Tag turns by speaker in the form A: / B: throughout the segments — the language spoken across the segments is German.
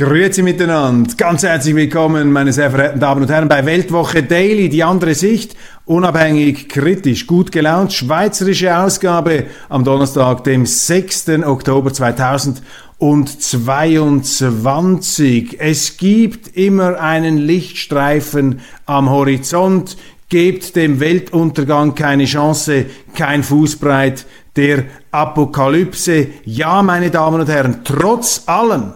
A: Grüezi miteinander, ganz herzlich willkommen, meine sehr verehrten Damen und Herren, bei Weltwoche Daily, die andere Sicht, unabhängig, kritisch, gut gelaunt, schweizerische Ausgabe am Donnerstag, dem 6. Oktober 2022. Es gibt immer einen Lichtstreifen am Horizont, gebt dem Weltuntergang keine Chance, kein Fußbreit der Apokalypse. Ja, meine Damen und Herren, trotz allem,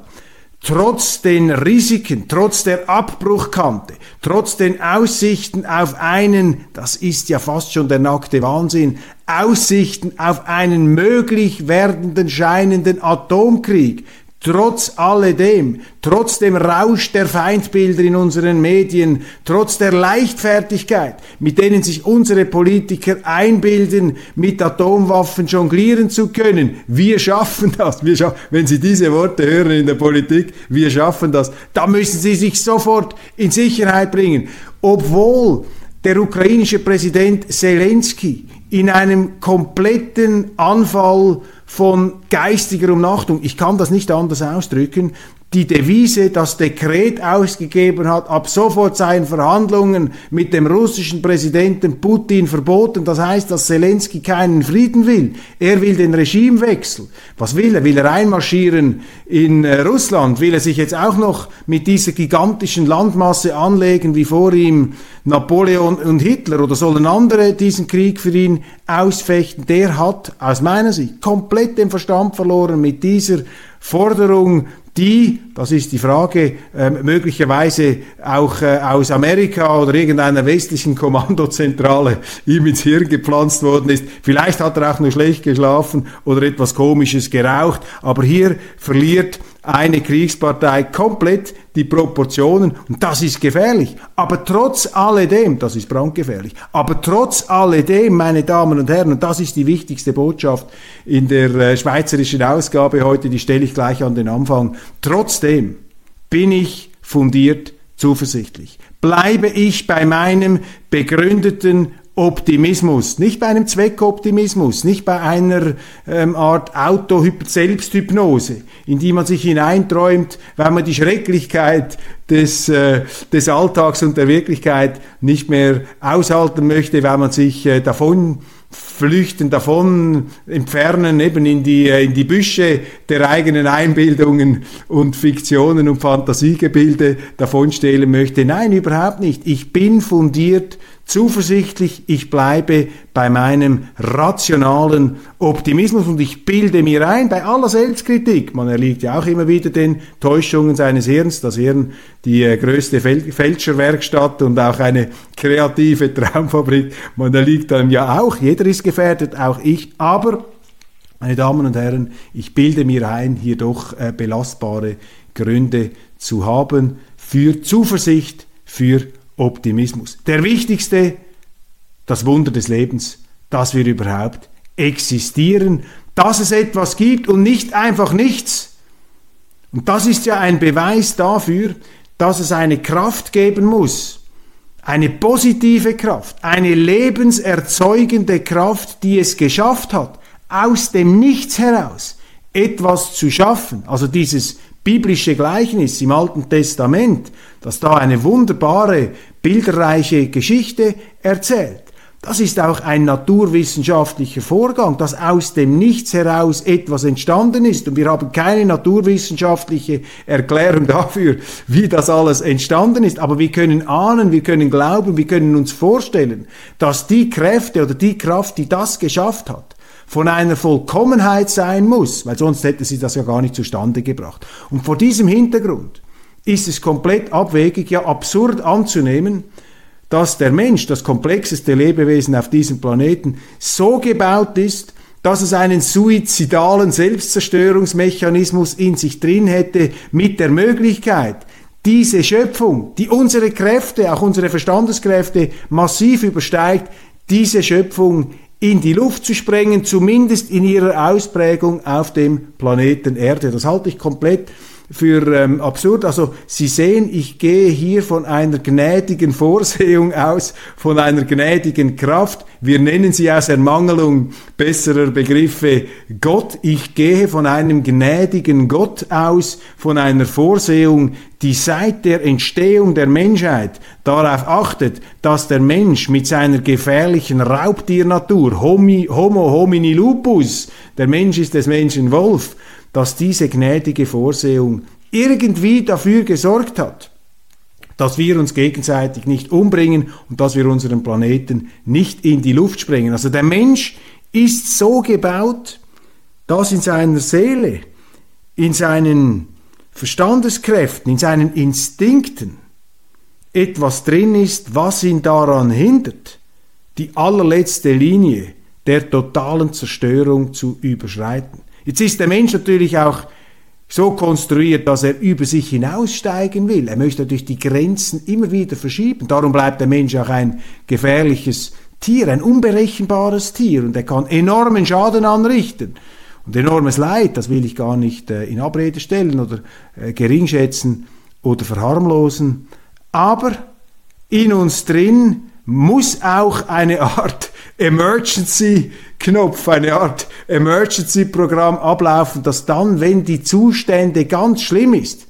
A: trotz den Risiken, trotz der Abbruchkante, trotz den Aussichten auf einen, das ist ja fast schon der nackte Wahnsinn, Aussichten auf einen möglich werdenden scheinenden Atomkrieg, Trotz alledem, trotz dem Rausch der Feindbilder in unseren Medien, trotz der Leichtfertigkeit, mit denen sich unsere Politiker einbilden, mit Atomwaffen jonglieren zu können, wir schaffen das, wir scha wenn Sie diese Worte hören in der Politik, wir schaffen das, da müssen Sie sich sofort in Sicherheit bringen, obwohl der ukrainische Präsident Zelensky in einem kompletten Anfall von geistiger Umnachtung, ich kann das nicht anders ausdrücken, die Devise, das Dekret ausgegeben hat, ab sofort seien Verhandlungen mit dem russischen Präsidenten Putin verboten. Das heißt, dass Zelensky keinen Frieden will. Er will den Regimewechsel. Was will er? Will er einmarschieren in äh, Russland? Will er sich jetzt auch noch mit dieser gigantischen Landmasse anlegen, wie vor ihm Napoleon und Hitler? Oder sollen andere diesen Krieg für ihn ausfechten? Der hat aus meiner Sicht komplett den Verstand verloren mit dieser Forderung die, das ist die Frage, äh, möglicherweise auch äh, aus Amerika oder irgendeiner westlichen Kommandozentrale ihm ins Hirn gepflanzt worden ist. Vielleicht hat er auch nur schlecht geschlafen oder etwas Komisches geraucht, aber hier verliert eine Kriegspartei komplett die Proportionen und das ist gefährlich. Aber trotz alledem, das ist brandgefährlich, aber trotz alledem, meine Damen und Herren, und das ist die wichtigste Botschaft in der äh, schweizerischen Ausgabe heute, die stelle ich gleich an den Anfang, trotzdem bin ich fundiert zuversichtlich. Bleibe ich bei meinem begründeten Optimismus, nicht bei einem Zweckoptimismus, nicht bei einer ähm, Art Auto-Selbsthypnose, in die man sich hineinträumt, weil man die Schrecklichkeit des, äh, des Alltags und der Wirklichkeit nicht mehr aushalten möchte, weil man sich äh, davon flüchten, davon entfernen, eben in die, äh, in die Büsche der eigenen Einbildungen und Fiktionen und Fantasiegebilde davonstehlen möchte. Nein, überhaupt nicht. Ich bin fundiert zuversichtlich, ich bleibe bei meinem rationalen Optimismus und ich bilde mir ein, bei aller Selbstkritik, man erliegt ja auch immer wieder den Täuschungen seines Hirns, das Hirn die äh, größte Fälscherwerkstatt und auch eine kreative Traumfabrik, man erliegt einem ja auch, jeder ist gefährdet, auch ich, aber meine Damen und Herren, ich bilde mir ein, hier doch äh, belastbare Gründe zu haben für Zuversicht, für Optimismus. Der wichtigste, das Wunder des Lebens, dass wir überhaupt existieren, dass es etwas gibt und nicht einfach nichts. Und das ist ja ein Beweis dafür, dass es eine Kraft geben muss, eine positive Kraft, eine lebenserzeugende Kraft, die es geschafft hat, aus dem Nichts heraus etwas zu schaffen. Also dieses biblische Gleichnis im Alten Testament, das da eine wunderbare, bilderreiche Geschichte erzählt. Das ist auch ein naturwissenschaftlicher Vorgang, dass aus dem Nichts heraus etwas entstanden ist. Und wir haben keine naturwissenschaftliche Erklärung dafür, wie das alles entstanden ist. Aber wir können ahnen, wir können glauben, wir können uns vorstellen, dass die Kräfte oder die Kraft, die das geschafft hat, von einer Vollkommenheit sein muss, weil sonst hätte sie das ja gar nicht zustande gebracht. Und vor diesem Hintergrund ist es komplett abwegig, ja absurd anzunehmen, dass der Mensch, das komplexeste Lebewesen auf diesem Planeten, so gebaut ist, dass es einen suizidalen Selbstzerstörungsmechanismus in sich drin hätte, mit der Möglichkeit, diese Schöpfung, die unsere Kräfte, auch unsere Verstandeskräfte massiv übersteigt, diese Schöpfung in die Luft zu sprengen, zumindest in ihrer Ausprägung auf dem Planeten Erde. Das halte ich komplett für ähm, absurd. Also Sie sehen, ich gehe hier von einer gnädigen Vorsehung aus, von einer gnädigen Kraft. Wir nennen sie aus Ermangelung besserer Begriffe Gott. Ich gehe von einem gnädigen Gott aus, von einer Vorsehung, die seit der Entstehung der Menschheit darauf achtet, dass der Mensch mit seiner gefährlichen Raubtiernatur, Homi, Homo homini lupus, der Mensch ist des Menschen Wolf, dass diese gnädige Vorsehung irgendwie dafür gesorgt hat, dass wir uns gegenseitig nicht umbringen und dass wir unseren Planeten nicht in die Luft sprengen. Also der Mensch ist so gebaut, dass in seiner Seele, in seinen Verstandeskräften, in seinen Instinkten etwas drin ist, was ihn daran hindert, die allerletzte Linie der totalen Zerstörung zu überschreiten. Jetzt ist der Mensch natürlich auch so konstruiert, dass er über sich hinaussteigen will. Er möchte natürlich die Grenzen immer wieder verschieben. Darum bleibt der Mensch auch ein gefährliches Tier, ein unberechenbares Tier und er kann enormen Schaden anrichten. Und enormes Leid, das will ich gar nicht äh, in Abrede stellen oder äh, geringschätzen oder verharmlosen. Aber in uns drin muss auch eine Art Emergency-Knopf, eine Art Emergency-Programm ablaufen, dass dann, wenn die Zustände ganz schlimm ist,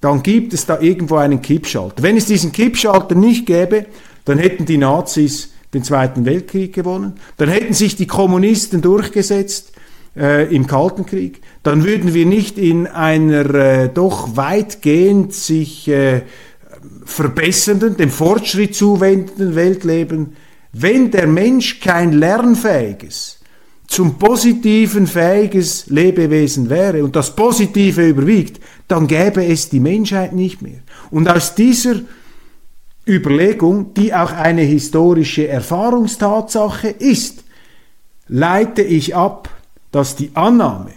A: dann gibt es da irgendwo einen Kippschalter. Wenn es diesen Kippschalter nicht gäbe, dann hätten die Nazis den Zweiten Weltkrieg gewonnen, dann hätten sich die Kommunisten durchgesetzt äh, im Kalten Krieg, dann würden wir nicht in einer äh, doch weitgehend sich äh, verbessernden, dem Fortschritt zuwendenden Welt leben, wenn der Mensch kein lernfähiges, zum Positiven fähiges Lebewesen wäre und das Positive überwiegt, dann gäbe es die Menschheit nicht mehr. Und aus dieser Überlegung, die auch eine historische Erfahrungstatsache ist, leite ich ab, dass die Annahme,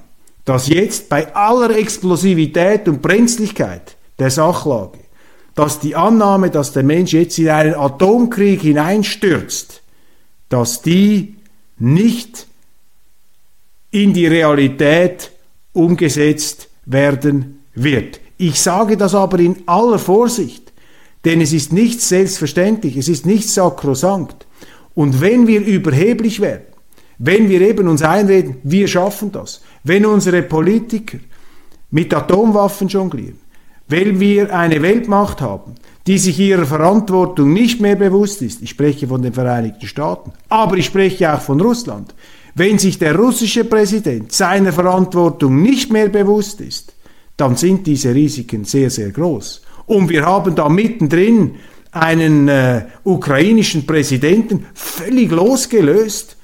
A: dass jetzt bei aller Explosivität und Brenzlichkeit der Sachlage dass die Annahme, dass der Mensch jetzt in einen Atomkrieg hineinstürzt, dass die nicht in die Realität umgesetzt werden wird. Ich sage das aber in aller Vorsicht, denn es ist nicht selbstverständlich, es ist nicht sakrosankt. Und wenn wir überheblich werden, wenn wir eben uns einreden, wir schaffen das, wenn unsere Politiker mit Atomwaffen jonglieren, weil wir eine Weltmacht haben, die sich ihrer Verantwortung nicht mehr bewusst ist. Ich spreche von den Vereinigten Staaten, aber ich spreche auch von Russland. Wenn sich der russische Präsident seiner Verantwortung nicht mehr bewusst ist, dann sind diese Risiken sehr, sehr groß. Und wir haben da mittendrin einen äh, ukrainischen Präsidenten völlig losgelöst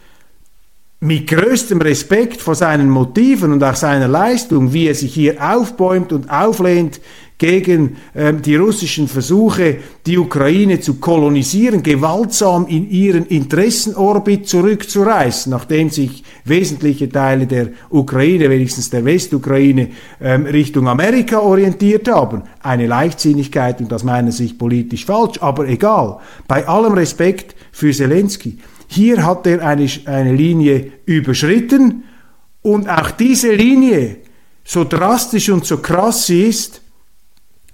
A: mit größtem Respekt vor seinen Motiven und auch seiner Leistung, wie er sich hier aufbäumt und auflehnt gegen ähm, die russischen Versuche, die Ukraine zu kolonisieren, gewaltsam in ihren Interessenorbit zurückzureißen, nachdem sich wesentliche Teile der Ukraine, wenigstens der Westukraine, ähm, Richtung Amerika orientiert haben. Eine Leichtsinnigkeit und aus meiner Sicht politisch falsch, aber egal. Bei allem Respekt für Zelensky. Hier hat er eine, eine Linie überschritten und auch diese Linie, so drastisch und so krass sie ist,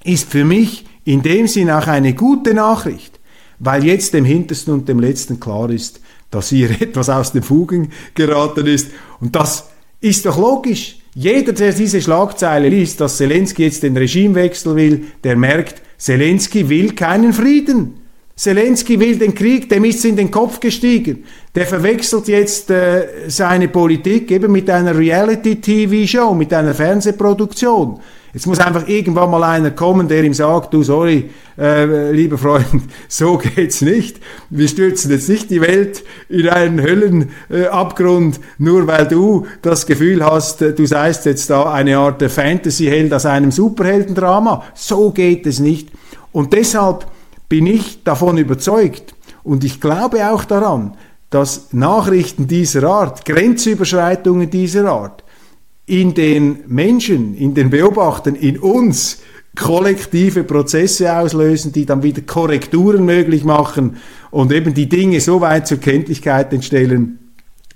A: ist für mich in dem Sinn auch eine gute Nachricht, weil jetzt dem Hintersten und dem Letzten klar ist, dass hier etwas aus den Fugen geraten ist. Und das ist doch logisch. Jeder, der diese Schlagzeile liest, dass Zelensky jetzt den Regimewechsel will, der merkt, Zelensky will keinen Frieden. Zelensky will den Krieg, dem ist in den Kopf gestiegen. Der verwechselt jetzt äh, seine Politik eben mit einer Reality-TV-Show, mit einer Fernsehproduktion. Jetzt muss einfach irgendwann mal einer kommen, der ihm sagt, du, sorry, äh, lieber Freund, so geht's nicht. Wir stürzen jetzt nicht die Welt in einen Höllenabgrund, äh, nur weil du das Gefühl hast, du seist jetzt da eine Art Fantasy-Held aus einem Superheldendrama. So geht es nicht. Und deshalb bin ich davon überzeugt. Und ich glaube auch daran, dass Nachrichten dieser Art, Grenzüberschreitungen dieser Art, in den Menschen, in den Beobachtern, in uns kollektive Prozesse auslösen, die dann wieder Korrekturen möglich machen und eben die Dinge so weit zur Kenntlichkeit entstellen,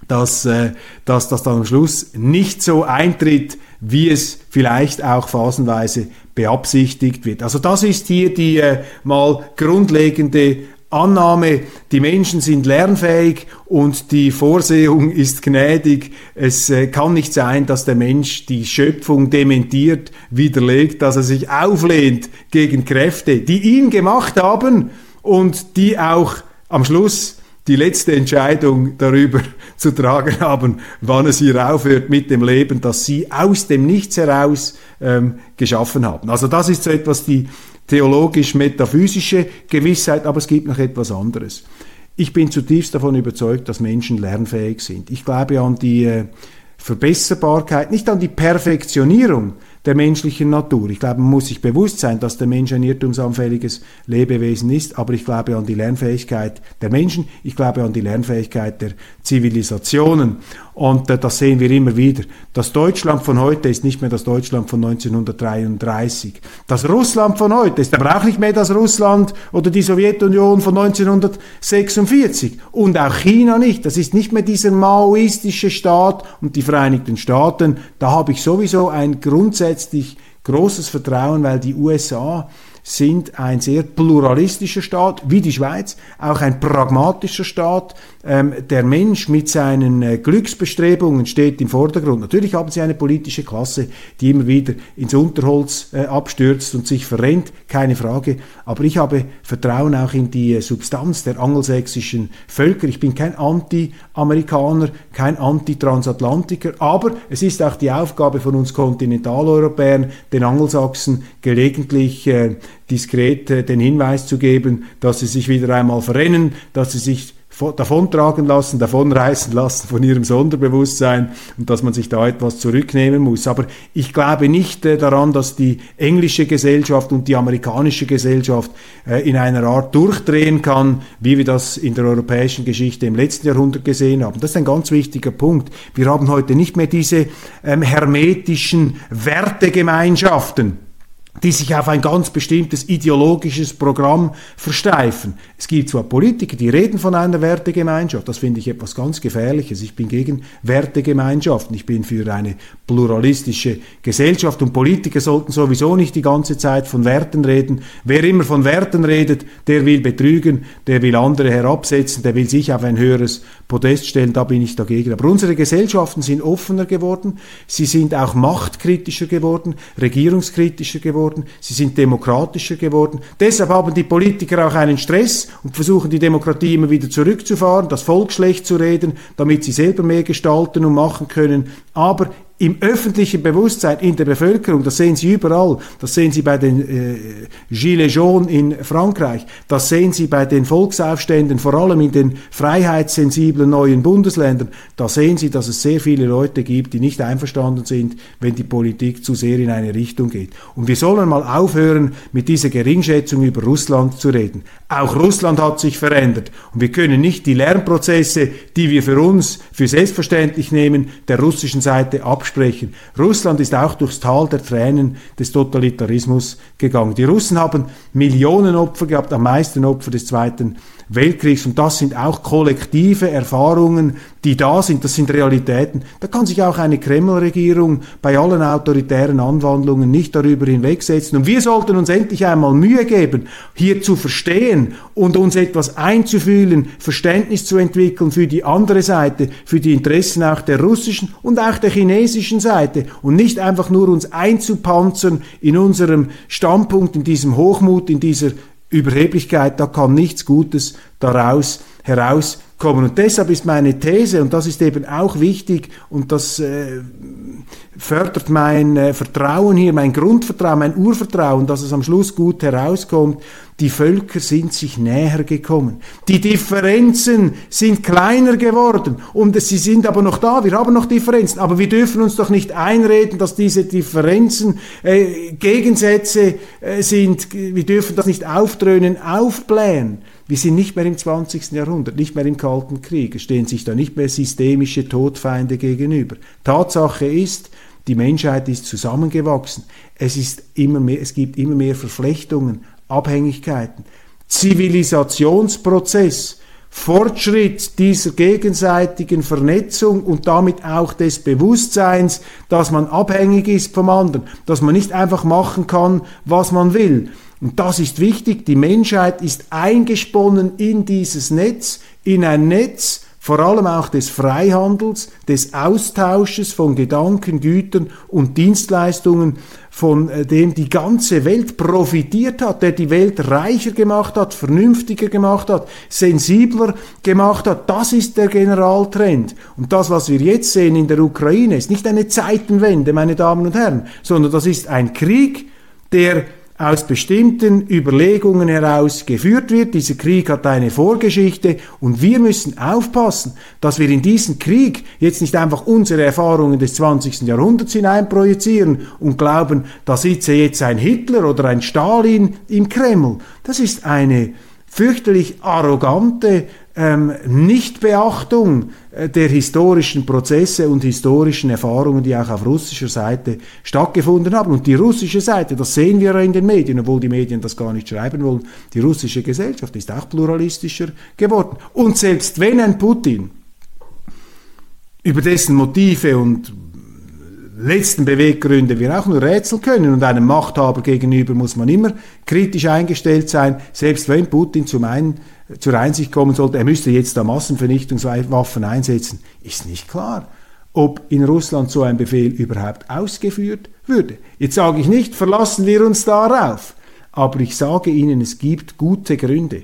A: dass, äh, dass das dann am Schluss nicht so eintritt, wie es vielleicht auch phasenweise beabsichtigt wird. Also das ist hier die äh, mal grundlegende Annahme, die Menschen sind lernfähig und die Vorsehung ist gnädig. Es äh, kann nicht sein, dass der Mensch die Schöpfung dementiert, widerlegt, dass er sich auflehnt gegen Kräfte, die ihn gemacht haben und die auch am Schluss die letzte Entscheidung darüber zu tragen haben, wann es hier aufhört mit dem Leben, das sie aus dem Nichts heraus ähm, geschaffen haben. Also das ist so etwas die theologisch-metaphysische Gewissheit, aber es gibt noch etwas anderes. Ich bin zutiefst davon überzeugt, dass Menschen lernfähig sind. Ich glaube an die äh, Verbesserbarkeit, nicht an die Perfektionierung der menschlichen Natur. Ich glaube, man muss sich bewusst sein, dass der Mensch ein irrtumsanfälliges Lebewesen ist, aber ich glaube an die Lernfähigkeit der Menschen, ich glaube an die Lernfähigkeit der Zivilisationen. Und äh, das sehen wir immer wieder. Das Deutschland von heute ist nicht mehr das Deutschland von 1933. Das Russland von heute ist aber auch nicht mehr das Russland oder die Sowjetunion von 1946. Und auch China nicht. Das ist nicht mehr dieser maoistische Staat und die Vereinigten Staaten. Da habe ich sowieso ein grundsätzlich großes Vertrauen, weil die USA sind ein sehr pluralistischer Staat, wie die Schweiz, auch ein pragmatischer Staat. Ähm, der Mensch mit seinen äh, Glücksbestrebungen steht im Vordergrund. Natürlich haben sie eine politische Klasse, die immer wieder ins Unterholz äh, abstürzt und sich verrennt, keine Frage. Aber ich habe Vertrauen auch in die äh, Substanz der angelsächsischen Völker. Ich bin kein Anti-Amerikaner, kein Anti-Transatlantiker, aber es ist auch die Aufgabe von uns Kontinentaleuropäern, den Angelsachsen gelegentlich äh, diskret äh, den Hinweis zu geben, dass sie sich wieder einmal verrennen, dass sie sich davontragen lassen, davonreißen lassen von ihrem Sonderbewusstsein und dass man sich da etwas zurücknehmen muss. Aber ich glaube nicht äh, daran, dass die englische Gesellschaft und die amerikanische Gesellschaft äh, in einer Art durchdrehen kann, wie wir das in der europäischen Geschichte im letzten Jahrhundert gesehen haben. Das ist ein ganz wichtiger Punkt. Wir haben heute nicht mehr diese ähm, hermetischen Wertegemeinschaften die sich auf ein ganz bestimmtes ideologisches Programm versteifen. Es gibt zwar Politiker, die reden von einer Wertegemeinschaft, das finde ich etwas ganz Gefährliches. Ich bin gegen Wertegemeinschaften, ich bin für eine pluralistische Gesellschaft und Politiker sollten sowieso nicht die ganze Zeit von Werten reden. Wer immer von Werten redet, der will betrügen, der will andere herabsetzen, der will sich auf ein höheres Podest stellen, da bin ich dagegen. Aber unsere Gesellschaften sind offener geworden, sie sind auch machtkritischer geworden, regierungskritischer geworden, geworden, sie sind demokratischer geworden. Deshalb haben die Politiker auch einen Stress und versuchen die Demokratie immer wieder zurückzufahren, das Volk schlecht zu reden, damit sie selber mehr gestalten und machen können. Aber im öffentlichen Bewusstsein in der Bevölkerung, das sehen Sie überall, das sehen Sie bei den äh, Gilets jaunes in Frankreich, das sehen Sie bei den Volksaufständen, vor allem in den freiheitssensiblen neuen Bundesländern, da sehen Sie, dass es sehr viele Leute gibt, die nicht einverstanden sind, wenn die Politik zu sehr in eine Richtung geht. Und wir sollen mal aufhören, mit dieser Geringschätzung über Russland zu reden. Auch Russland hat sich verändert und wir können nicht die Lernprozesse, die wir für uns für selbstverständlich nehmen, der russischen Seite abspielen absprechen. Russland ist auch durchs Tal der Tränen des Totalitarismus gegangen. Die Russen haben Millionen Opfer gehabt, am meisten Opfer des Zweiten Weltkriegs. Und das sind auch kollektive Erfahrungen, die da sind. Das sind Realitäten. Da kann sich auch eine Kreml-Regierung bei allen autoritären Anwandlungen nicht darüber hinwegsetzen. Und wir sollten uns endlich einmal Mühe geben, hier zu verstehen und uns etwas einzufühlen, Verständnis zu entwickeln für die andere Seite, für die Interessen auch der russischen und auch der chinesischen Seite und nicht einfach nur uns einzupanzern in unserem Standpunkt, in diesem Hochmut, in dieser Überheblichkeit, da kann nichts Gutes daraus herauskommen. Und deshalb ist meine These, und das ist eben auch wichtig, und das äh, fördert mein äh, Vertrauen hier, mein Grundvertrauen, mein Urvertrauen, dass es am Schluss gut herauskommt. Die Völker sind sich näher gekommen. Die Differenzen sind kleiner geworden und sie sind aber noch da. Wir haben noch Differenzen, aber wir dürfen uns doch nicht einreden, dass diese Differenzen äh, Gegensätze äh, sind. Wir dürfen das nicht aufdröhnen, aufblähen. Wir sind nicht mehr im 20. Jahrhundert, nicht mehr im Kalten Krieg. Stehen sich da nicht mehr systemische Todfeinde gegenüber. Tatsache ist, die Menschheit ist zusammengewachsen. Es, ist immer mehr, es gibt immer mehr Verflechtungen, Abhängigkeiten. Zivilisationsprozess, Fortschritt dieser gegenseitigen Vernetzung und damit auch des Bewusstseins, dass man abhängig ist vom anderen, dass man nicht einfach machen kann, was man will. Und das ist wichtig, die Menschheit ist eingesponnen in dieses Netz, in ein Netz, vor allem auch des Freihandels, des Austausches von Gedanken, Gütern und Dienstleistungen, von äh, dem die ganze Welt profitiert hat, der die Welt reicher gemacht hat, vernünftiger gemacht hat, sensibler gemacht hat. Das ist der Generaltrend. Und das, was wir jetzt sehen in der Ukraine, ist nicht eine Zeitenwende, meine Damen und Herren, sondern das ist ein Krieg, der aus bestimmten Überlegungen heraus geführt wird. Dieser Krieg hat eine Vorgeschichte und wir müssen aufpassen, dass wir in diesen Krieg jetzt nicht einfach unsere Erfahrungen des 20. Jahrhunderts hineinprojizieren und glauben, da sitze jetzt ein Hitler oder ein Stalin im Kreml. Das ist eine fürchterlich arrogante ähm, Nichtbeachtung äh, der historischen Prozesse und historischen Erfahrungen, die auch auf russischer Seite stattgefunden haben. Und die russische Seite, das sehen wir ja in den Medien, obwohl die Medien das gar nicht schreiben wollen, die russische Gesellschaft ist auch pluralistischer geworden. Und selbst wenn ein Putin über dessen Motive und letzten Beweggründe wir auch nur rätseln können und einem Machthaber gegenüber muss man immer kritisch eingestellt sein, selbst wenn Putin zum einen zur Einsicht kommen sollte, er müsste jetzt da Massenvernichtungswaffen einsetzen, ist nicht klar, ob in Russland so ein Befehl überhaupt ausgeführt würde. Jetzt sage ich nicht, verlassen wir uns darauf, aber ich sage Ihnen, es gibt gute Gründe.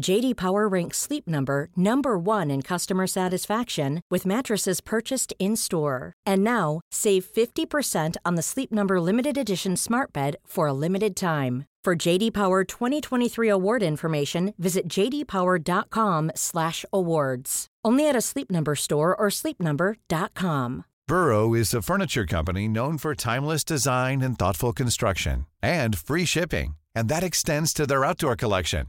B: JD Power ranks Sleep Number number 1 in customer satisfaction with mattresses purchased in-store. And now, save 50% on the Sleep Number limited edition smart bed for a limited time. For JD Power 2023 award information, visit jdpower.com/awards. Only at a Sleep Number store or sleepnumber.com.
C: Burrow is a furniture company known for timeless design and thoughtful construction and free shipping, and that extends to their outdoor collection.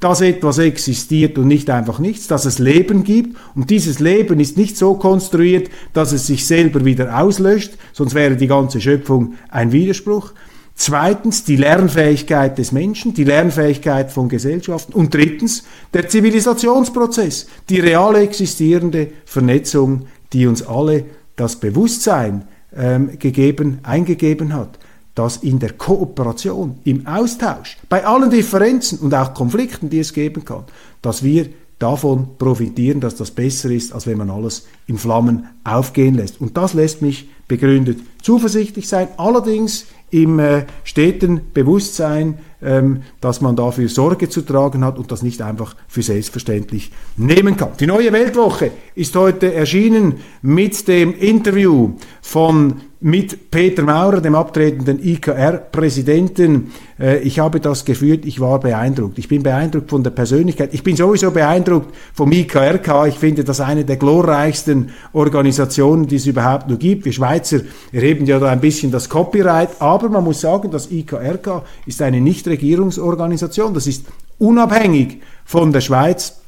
A: dass etwas existiert und nicht einfach nichts, dass es Leben gibt. Und dieses Leben ist nicht so konstruiert, dass es sich selber wieder auslöscht, sonst wäre die ganze Schöpfung ein Widerspruch. Zweitens die Lernfähigkeit des Menschen, die Lernfähigkeit von Gesellschaften. Und drittens der Zivilisationsprozess, die real existierende Vernetzung, die uns alle das Bewusstsein ähm, gegeben, eingegeben hat, dass in der Kooperation, im Austausch, bei allen Differenzen und auch Konflikten, die es geben kann, dass wir davon profitieren, dass das besser ist, als wenn man alles in Flammen aufgehen lässt. Und das lässt mich begründet zuversichtlich sein, allerdings im äh, steten Bewusstsein, ähm, dass man dafür Sorge zu tragen hat und das nicht einfach für selbstverständlich nehmen kann. Die neue Weltwoche ist heute erschienen mit dem Interview von mit Peter Maurer, dem abtretenden IKR-Präsidenten. Äh, ich habe das geführt, ich war beeindruckt. Ich bin beeindruckt von der Persönlichkeit. Ich bin sowieso beeindruckt vom IKRK. Ich finde das eine der glorreichsten Organisationen, die es überhaupt nur gibt. Wir Schweizer erheben ja da ein bisschen das Copyright, aber man muss sagen, das IKRK ist eine Nichtregierungsorganisation. Das ist unabhängig von der Schweiz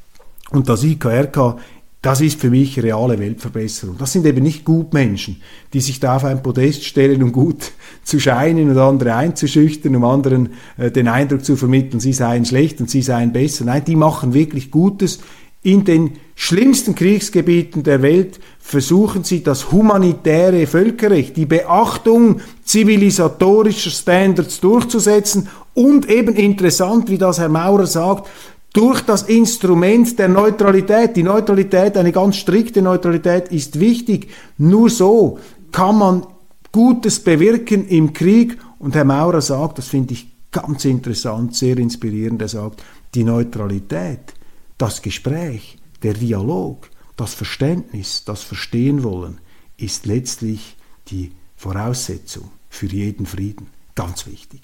A: und das IKRK Das ist für mich reale Weltverbesserung. Das sind eben nicht Gutmenschen, die sich da auf ein Podest stellen, um gut zu scheinen und andere einzuschüchtern, um anderen äh, den Eindruck zu vermitteln, sie seien schlecht und sie seien besser. Nein, die machen wirklich Gutes. In den schlimmsten Kriegsgebieten der Welt versuchen sie das humanitäre Völkerrecht, die Beachtung zivilisatorischer Standards durchzusetzen und eben interessant, wie das Herr Maurer sagt, durch das Instrument der Neutralität. Die Neutralität, eine ganz strikte Neutralität ist wichtig. Nur so kann man Gutes bewirken im Krieg. Und Herr Maurer sagt, das finde ich ganz interessant, sehr inspirierend, er sagt, die Neutralität, das Gespräch, der Dialog, das Verständnis, das Verstehen wollen, ist letztlich die Voraussetzung für jeden Frieden. Ganz wichtig.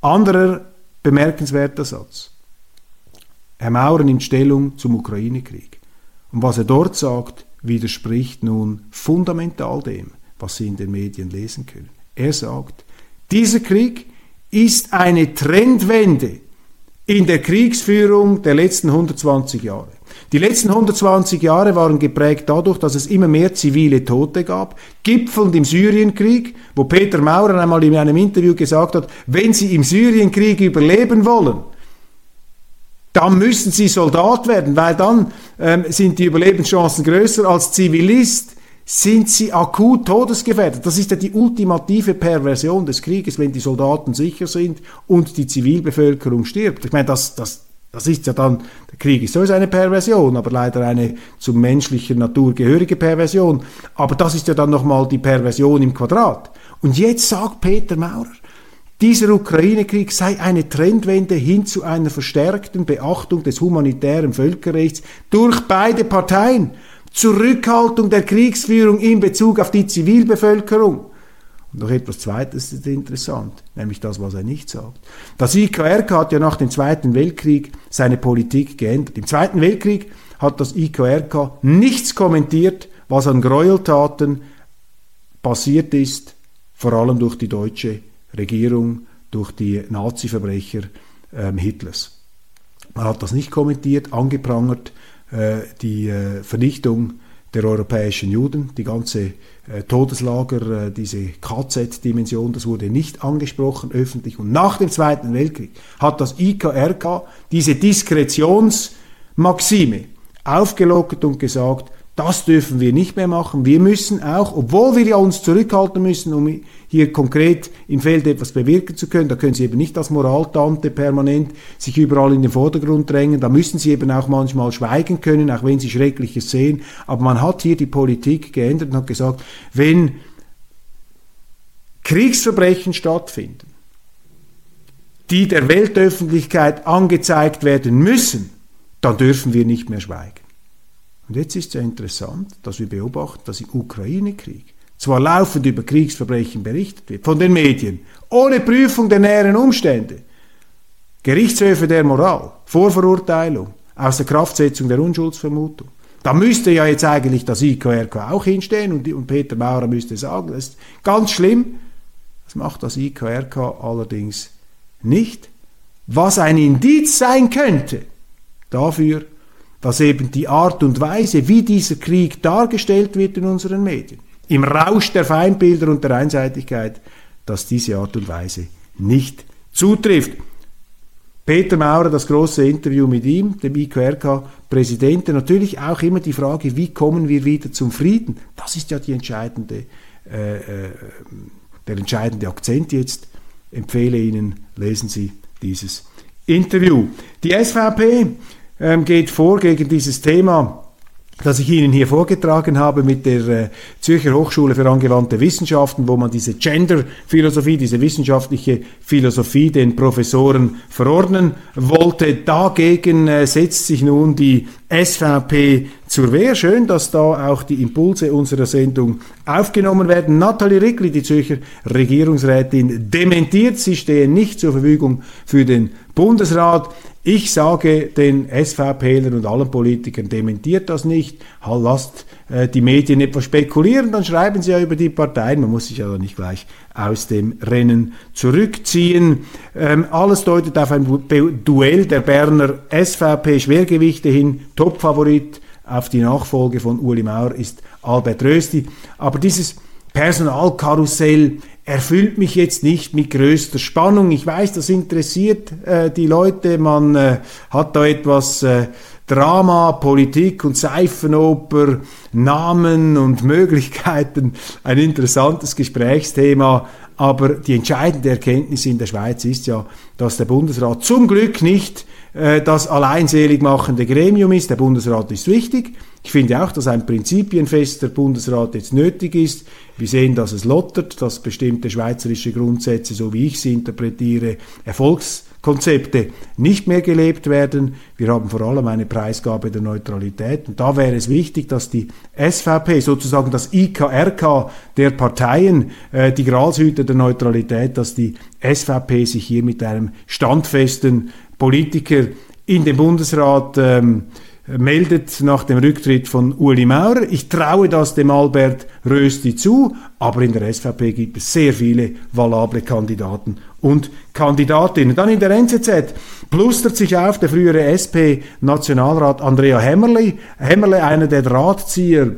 A: Anderer bemerkenswerter Satz. Herr Maurer nimmt Stellung zum Ukraine-Krieg. Und was er dort sagt, widerspricht nun fundamental dem, was Sie in den Medien lesen können. Er sagt, dieser Krieg ist eine Trendwende in der Kriegsführung der letzten 120 Jahre. Die letzten 120 Jahre waren geprägt dadurch, dass es immer mehr zivile Tote gab, gipfelnd im Syrienkrieg, wo Peter Maurer einmal in einem Interview gesagt hat, wenn Sie im Syrienkrieg überleben wollen, dann müssen sie Soldat werden, weil dann ähm, sind die Überlebenschancen größer als Zivilist sind sie akut todesgefährdet. Das ist ja die ultimative Perversion des Krieges, wenn die Soldaten sicher sind und die Zivilbevölkerung stirbt. Ich meine, das, das, das ist ja dann, der Krieg ist sowieso eine Perversion, aber leider eine zum menschlichen Natur gehörige Perversion. Aber das ist ja dann nochmal die Perversion im Quadrat. Und jetzt sagt Peter Maurer, dieser Ukraine-Krieg sei eine Trendwende hin zu einer verstärkten Beachtung des humanitären Völkerrechts durch beide Parteien. Zurückhaltung der Kriegsführung in Bezug auf die Zivilbevölkerung. Und noch etwas Zweites ist interessant, nämlich das, was er nicht sagt. Das IKRK hat ja nach dem Zweiten Weltkrieg seine Politik geändert. Im Zweiten Weltkrieg hat das IKRK nichts kommentiert, was an Gräueltaten passiert ist, vor allem durch die deutsche Regierung durch die Nazi-Verbrecher ähm, Hitlers. Man hat das nicht kommentiert, angeprangert, äh, die äh, Vernichtung der europäischen Juden, die ganze äh, Todeslager, äh, diese KZ-Dimension, das wurde nicht angesprochen öffentlich. Und nach dem Zweiten Weltkrieg hat das IKRK diese Diskretionsmaxime aufgelockert und gesagt, das dürfen wir nicht mehr machen. Wir müssen auch, obwohl wir ja uns zurückhalten müssen, um hier konkret im Feld etwas bewirken zu können, da können Sie eben nicht als Moraltante permanent sich überall in den Vordergrund drängen, da müssen Sie eben auch manchmal schweigen können, auch wenn Sie Schreckliches sehen. Aber man hat hier die Politik geändert und hat gesagt, wenn Kriegsverbrechen stattfinden, die der Weltöffentlichkeit angezeigt werden müssen, dann dürfen wir nicht mehr schweigen. Und jetzt ist ja interessant, dass wir beobachten, dass im Ukraine-Krieg zwar laufend über Kriegsverbrechen berichtet wird, von den Medien, ohne Prüfung der näheren Umstände, Gerichtshöfe der Moral, Vorverurteilung, außer Kraftsetzung der Unschuldsvermutung. Da müsste ja jetzt eigentlich das IKRK auch hinstehen und, und Peter Maurer müsste sagen, das ist ganz schlimm. Das macht das IKRK allerdings nicht. Was ein Indiz sein könnte dafür, dass eben die Art und Weise, wie dieser Krieg dargestellt wird in unseren Medien, im Rausch der Feindbilder und der Einseitigkeit, dass diese Art und Weise nicht zutrifft. Peter Maurer, das große Interview mit ihm, dem IQRK-Präsidenten, natürlich auch immer die Frage, wie kommen wir wieder zum Frieden? Das ist ja die entscheidende, äh, äh, der entscheidende Akzent jetzt. Empfehle Ihnen, lesen Sie dieses Interview. Die SVP ähm, geht vor gegen dieses Thema das ich Ihnen hier vorgetragen habe mit der äh, Zürcher Hochschule für angewandte Wissenschaften, wo man diese Gender-Philosophie, diese wissenschaftliche Philosophie den Professoren verordnen wollte. Dagegen äh, setzt sich nun die SVP zur Wehr. Schön, dass da auch die Impulse unserer Sendung aufgenommen werden. Nathalie Rickli, die Zürcher Regierungsrätin, dementiert, sie stehe nicht zur Verfügung für den Bundesrat. Ich sage den SVPlern und allen Politikern, dementiert das nicht, lasst äh, die Medien etwas spekulieren, dann schreiben sie ja über die Parteien, man muss sich ja nicht gleich aus dem Rennen zurückziehen. Ähm, alles deutet auf ein Duell der Berner SVP-Schwergewichte hin, Topfavorit auf die Nachfolge von Uli Maurer ist Albert Rösti. Aber dieses Personalkarussell erfüllt mich jetzt nicht mit größter Spannung. Ich weiß, das interessiert äh, die Leute. Man äh, hat da etwas äh, Drama, Politik und Seifenoper, Namen und Möglichkeiten. Ein interessantes Gesprächsthema. Aber die entscheidende Erkenntnis in der Schweiz ist ja, dass der Bundesrat zum Glück nicht äh, das alleinselig machende Gremium ist. Der Bundesrat ist wichtig. Ich finde auch, dass ein prinzipienfester Bundesrat jetzt nötig ist. Wir sehen, dass es lottert, dass bestimmte schweizerische Grundsätze, so wie ich sie interpretiere, Erfolgskonzepte nicht mehr gelebt werden. Wir haben vor allem eine Preisgabe der Neutralität. Und da wäre es wichtig, dass die SVP, sozusagen das IKRK der Parteien, äh, die Gralshüter der Neutralität, dass die SVP sich hier mit einem standfesten Politiker in den Bundesrat ähm, meldet nach dem Rücktritt von Uli Maurer. Ich traue das dem Albert Rösti zu, aber in der SVP gibt es sehr viele valable Kandidaten und Kandidatinnen. Dann in der NZZ plustert sich auf der frühere SP-Nationalrat Andrea Hämmerle, Hämmerle einer der Drahtzieher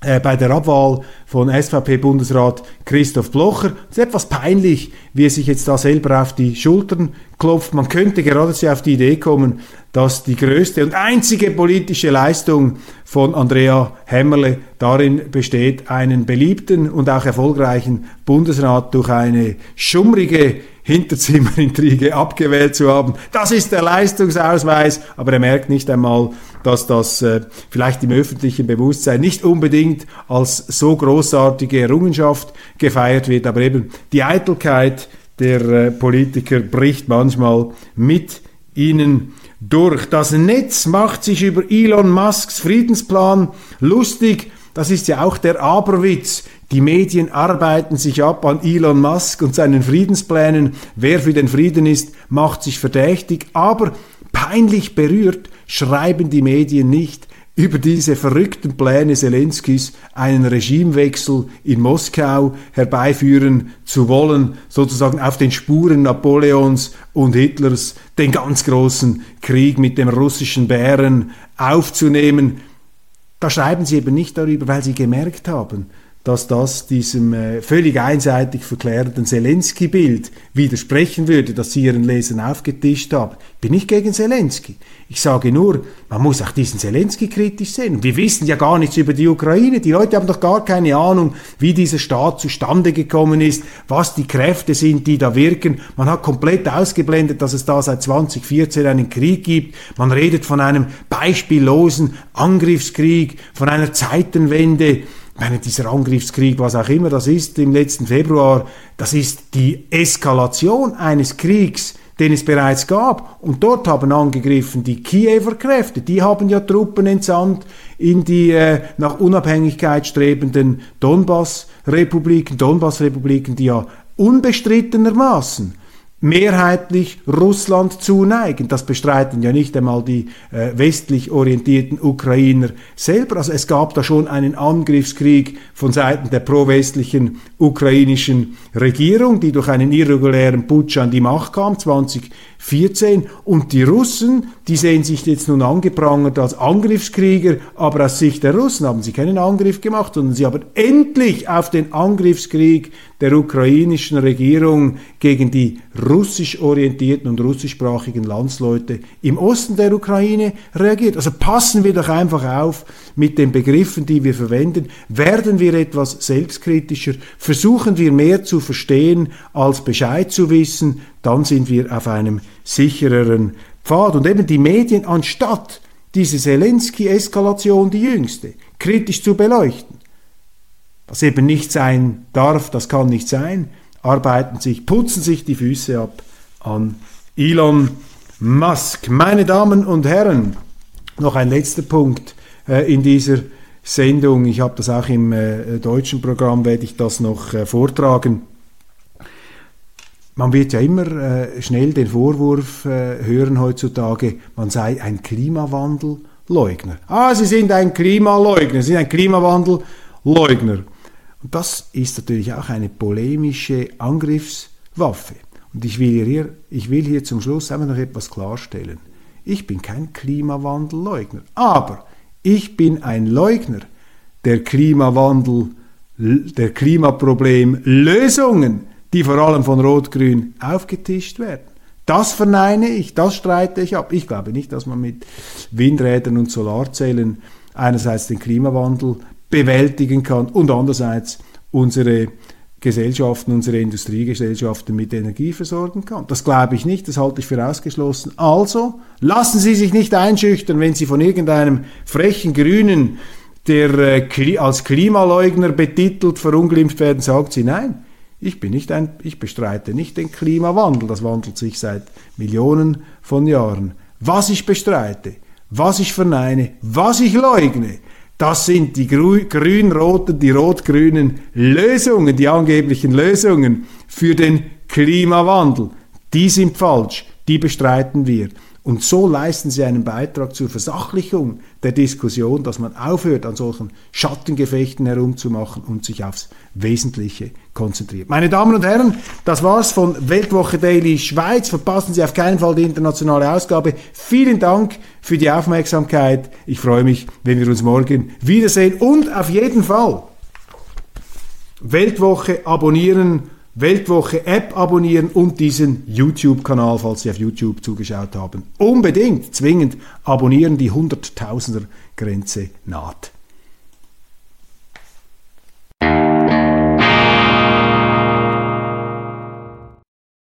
A: bei der Abwahl von SVP-Bundesrat Christoph Blocher. Es ist etwas peinlich, wie er sich jetzt da selber auf die Schultern klopft. Man könnte geradezu auf die Idee kommen, dass die größte und einzige politische Leistung von Andrea Hämmerle darin besteht, einen beliebten und auch erfolgreichen Bundesrat durch eine schummrige Hinterzimmerintrige abgewählt zu haben. Das ist der Leistungsausweis, aber er merkt nicht einmal, dass das äh, vielleicht im öffentlichen Bewusstsein nicht unbedingt als so großartige Errungenschaft gefeiert wird, aber eben die Eitelkeit der äh, Politiker bricht manchmal mit ihnen durch. Das Netz macht sich über Elon Musks Friedensplan lustig. Das ist ja auch der Aberwitz. Die Medien arbeiten sich ab an Elon Musk und seinen Friedensplänen. Wer für den Frieden ist, macht sich verdächtig. Aber peinlich berührt schreiben die Medien nicht über diese verrückten Pläne Zelenskis einen Regimewechsel in Moskau herbeiführen zu wollen, sozusagen auf den Spuren Napoleons und Hitlers den ganz großen Krieg mit dem russischen Bären aufzunehmen. Da schreiben sie eben nicht darüber, weil sie gemerkt haben, dass das diesem äh, völlig einseitig verklärten Zelensky-Bild widersprechen würde, das Sie Ihren Lesern aufgetischt haben. Bin ich gegen Zelensky. Ich sage nur, man muss auch diesen Zelensky kritisch sehen. wir wissen ja gar nichts über die Ukraine. Die Leute haben doch gar keine Ahnung, wie dieser Staat zustande gekommen ist, was die Kräfte sind, die da wirken. Man hat komplett ausgeblendet, dass es da seit 2014 einen Krieg gibt. Man redet von einem beispiellosen Angriffskrieg, von einer Zeitenwende meine, dieser Angriffskrieg, was auch immer das ist, im letzten Februar, das ist die Eskalation eines Kriegs, den es bereits gab. Und dort haben angegriffen die Kiewer Kräfte. Die haben ja Truppen entsandt in die äh, nach Unabhängigkeit strebenden Donbass-Republiken, Donbass-Republiken, die ja unbestrittenermaßen mehrheitlich Russland zuneigen. Das bestreiten ja nicht einmal die äh, westlich orientierten Ukrainer selber. Also es gab da schon einen Angriffskrieg von Seiten der pro-westlichen ukrainischen Regierung, die durch einen irregulären Putsch an die Macht kam, 2014. Und die Russen, die sehen sich jetzt nun angeprangert als Angriffskrieger, aber aus Sicht der Russen haben sie keinen Angriff gemacht, sondern sie haben endlich auf den Angriffskrieg der ukrainischen Regierung gegen die russisch orientierten und russischsprachigen Landsleute im Osten der Ukraine reagiert. Also passen wir doch einfach auf mit den Begriffen, die wir verwenden. Werden wir etwas selbstkritischer, versuchen wir mehr zu verstehen als Bescheid zu wissen, dann sind wir auf einem sichereren Pfad. Und eben die Medien, anstatt diese Zelensky-Eskalation, die jüngste, kritisch zu beleuchten, was eben nicht sein darf, das kann nicht sein, arbeiten sich, putzen sich die Füße ab an Elon Musk. Meine Damen und Herren, noch ein letzter Punkt äh, in dieser Sendung. Ich habe das auch im äh, deutschen Programm, werde ich das noch äh, vortragen. Man wird ja immer äh, schnell den Vorwurf äh, hören heutzutage, man sei ein Klimawandelleugner. Ah, Sie sind ein Klimaleugner, Sie sind ein Klimawandelleugner. Und das ist natürlich auch eine polemische Angriffswaffe. Und ich will hier, ich will hier zum Schluss einfach noch etwas klarstellen. Ich bin kein Klimawandelleugner, aber Ich bin ein Leugner der Klimawandel, der Klimaproblemlösungen, die vor allem von Rot-Grün aufgetischt werden. Das verneine ich, das streite ich ab. Ich glaube nicht, dass man mit Windrädern und Solarzellen einerseits den Klimawandel bewältigen kann und andererseits unsere Gesellschaften, unsere Industriegesellschaften mit Energie versorgen kann. Das glaube ich nicht, das halte ich für ausgeschlossen. Also lassen Sie sich nicht einschüchtern, wenn Sie von irgendeinem frechen Grünen, der äh, als Klimaleugner betitelt, verunglimpft werden, sagt Sie nein. Ich bin nicht ein, ich bestreite nicht den Klimawandel. Das wandelt sich seit Millionen von Jahren. Was ich bestreite, was ich verneine, was ich leugne, das sind die grün-roten, die rot-grünen Lösungen, die angeblichen Lösungen für den Klimawandel. Die sind falsch, die bestreiten wir. Und so leisten sie einen Beitrag zur Versachlichung der Diskussion, dass man aufhört, an solchen Schattengefechten herumzumachen und sich aufs Wesentliche konzentriert. Meine Damen und Herren, das war's von Weltwoche Daily Schweiz. Verpassen Sie auf keinen Fall die internationale Ausgabe. Vielen Dank für die Aufmerksamkeit. Ich freue mich, wenn wir uns morgen wiedersehen und auf jeden Fall Weltwoche abonnieren Weltwoche App abonnieren und diesen YouTube-Kanal, falls Sie auf YouTube zugeschaut haben. Unbedingt, zwingend abonnieren, die Hunderttausender-Grenze naht.